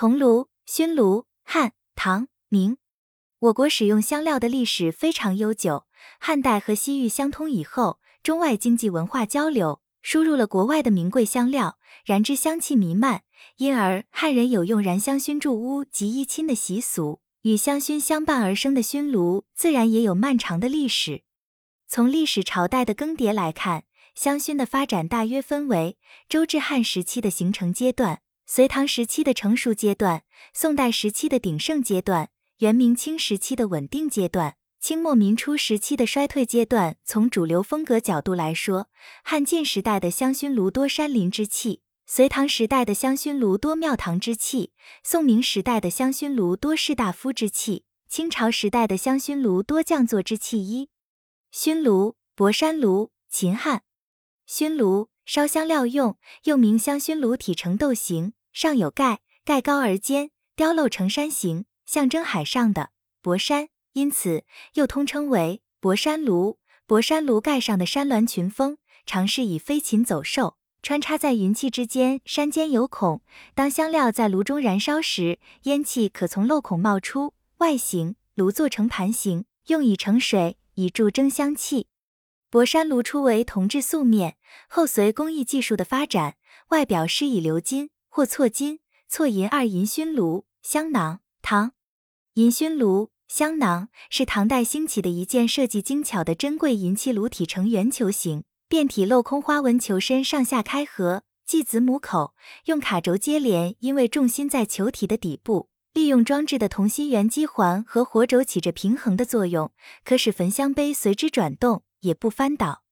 铜炉、熏炉，汉、唐、明。我国使用香料的历史非常悠久。汉代和西域相通以后，中外经济文化交流，输入了国外的名贵香料，燃之香气弥漫，因而汉人有用燃香熏筑屋及衣亲的习俗。与香薰相伴而生的熏炉，自然也有漫长的历史。从历史朝代的更迭来看，香薰的发展大约分为周至汉时期的形成阶段、隋唐时期的成熟阶段、宋代时期的鼎盛阶段、元明清时期的稳定阶段、清末民初时期的衰退阶段。从主流风格角度来说，汉晋时代的香薰炉多山林之气。隋唐时代的香薰炉多庙堂之气，宋明时代的香薰炉多士大夫之气，清朝时代的香薰炉多匠作之气。一熏炉，博山炉，秦汉。熏炉烧香料用，又名香薰炉，体呈豆形，上有盖，盖高而尖，雕镂成山形，象征海上的博山，因此又通称为博山炉。博山炉盖上的山峦群峰，常是以飞禽走兽。穿插在云气之间，山间有孔。当香料在炉中燃烧时，烟气可从漏孔冒出。外形炉做成盘形，用以盛水，以助蒸香气。博山炉初为铜制素面，后随工艺技术的发展，外表施以鎏金或错金、错银二银熏炉、香囊。唐银熏炉、香囊是唐代兴起的一件设计精巧的珍贵银器炉，体呈圆球形。遍体镂空花纹，球身上下开合，即子母口，用卡轴接连。因为重心在球体的底部，利用装置的同心圆机环和火轴起着平衡的作用，可使焚香杯随之转动，也不翻倒。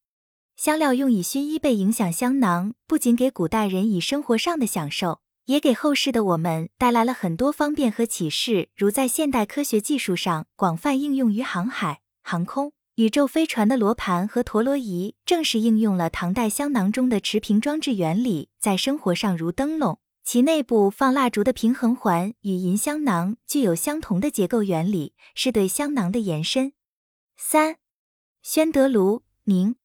香料用以熏衣被影响，香囊不仅给古代人以生活上的享受，也给后世的我们带来了很多方便和启示，如在现代科学技术上广泛应用于航海、航空。宇宙飞船的罗盘和陀螺仪，正是应用了唐代香囊中的持平装置原理，在生活上如灯笼，其内部放蜡烛的平衡环与银香囊具有相同的结构原理，是对香囊的延伸。三，宣德炉，明，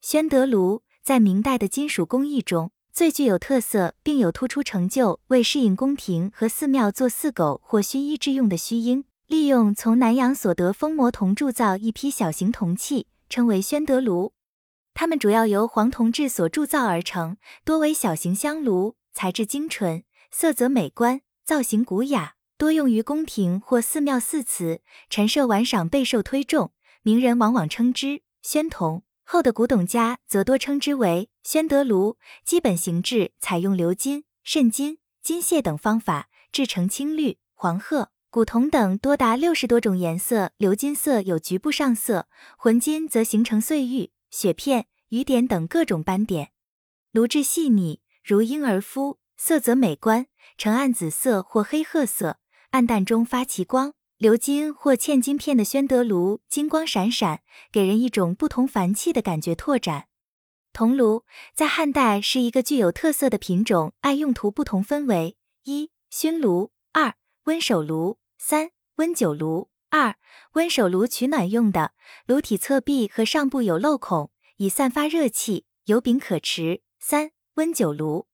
宣德炉在明代的金属工艺中最具有特色，并有突出成就，为适应宫廷和寺庙做祀狗或熏衣之用的须缨。利用从南阳所得封魔铜铸造一批小型铜器，称为宣德炉。它们主要由黄铜制所铸造而成，多为小型香炉，材质精纯，色泽美观，造型古雅，多用于宫廷或寺庙祀祠、陈设玩赏备受推重。名人往往称之宣铜，后的古董家则多称之为宣德炉。基本形制采用鎏金、渗金、金屑等方法制成青绿、黄褐。古铜等多达六十多种颜色，鎏金色有局部上色，浑金则形成碎玉、雪片、雨点等各种斑点。炉质细腻，如婴儿肤，色泽美观，呈暗紫色或黑褐色，暗淡中发奇光。鎏金或嵌金片的宣德炉，金光闪闪，给人一种不同凡气的感觉。拓展铜炉在汉代是一个具有特色的品种，按用途不同分为一熏炉，二温手炉。三温酒炉，二温手炉取暖用的，炉体侧壁和上部有漏孔，以散发热气，有柄可持。三温酒炉